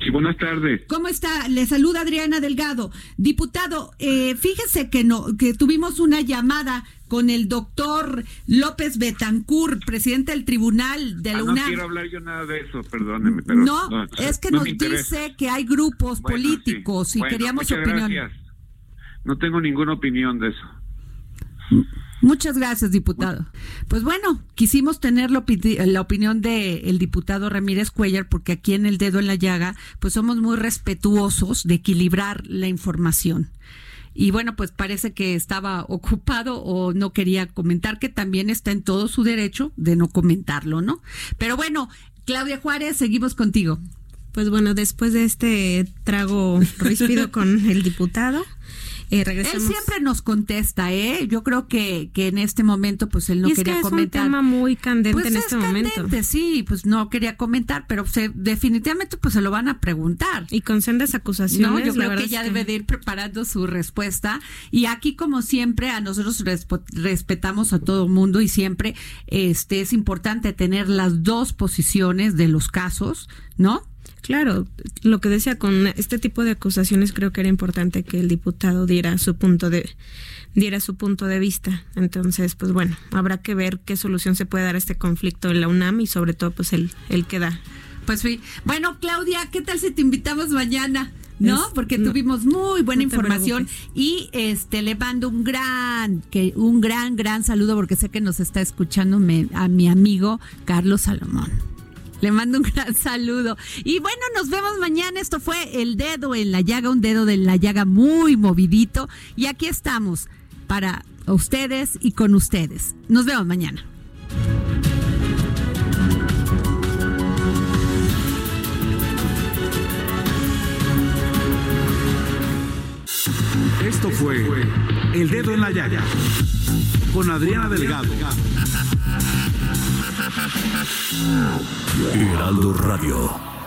Sí, buenas tardes. ¿Cómo está? Le saluda Adriana Delgado. Diputado, eh, fíjese que no, que tuvimos una llamada con el doctor López Betancourt, presidente del tribunal de la ah, UNAM. No quiero hablar yo nada de eso, perdóneme. Pero no, es que nos dice que hay grupos políticos y queríamos su opinión. No tengo ninguna opinión de eso. Muchas gracias, diputado. Pues bueno, quisimos tener la, opinión del el diputado Ramírez Cuellar porque aquí en el dedo en la llaga, pues somos muy respetuosos de equilibrar la información. Y bueno, pues parece que estaba ocupado o no quería comentar, que también está en todo su derecho de no comentarlo, ¿no? Pero bueno, Claudia Juárez, seguimos contigo. Pues bueno, después de este trago ríspido con el diputado, eh, él siempre nos contesta, ¿eh? Yo creo que, que en este momento, pues él no quería que comentar. Es un tema muy candente pues en este momento. Candente, sí, pues no quería comentar, pero definitivamente pues se lo van a preguntar. Y con sendas acusaciones. No, yo creo que ya debe de ir preparando su respuesta. Y aquí, como siempre, a nosotros respetamos a todo mundo y siempre este es importante tener las dos posiciones de los casos, ¿no? Claro, lo que decía con este tipo de acusaciones creo que era importante que el diputado diera su punto de diera su punto de vista. Entonces, pues bueno, habrá que ver qué solución se puede dar a este conflicto en la UNAM y sobre todo pues el el que da. Pues sí. Bueno, Claudia, ¿qué tal si te invitamos mañana? ¿no? Porque tuvimos muy buena información y este le mando un gran que un gran gran saludo porque sé que nos está escuchando a mi amigo Carlos Salomón. Le mando un gran saludo. Y bueno, nos vemos mañana. Esto fue El Dedo en la Llaga, un dedo de la llaga muy movidito. Y aquí estamos para ustedes y con ustedes. Nos vemos mañana. Esto fue El Dedo en la Llaga con Adriana Delgado. Heraldo Radio.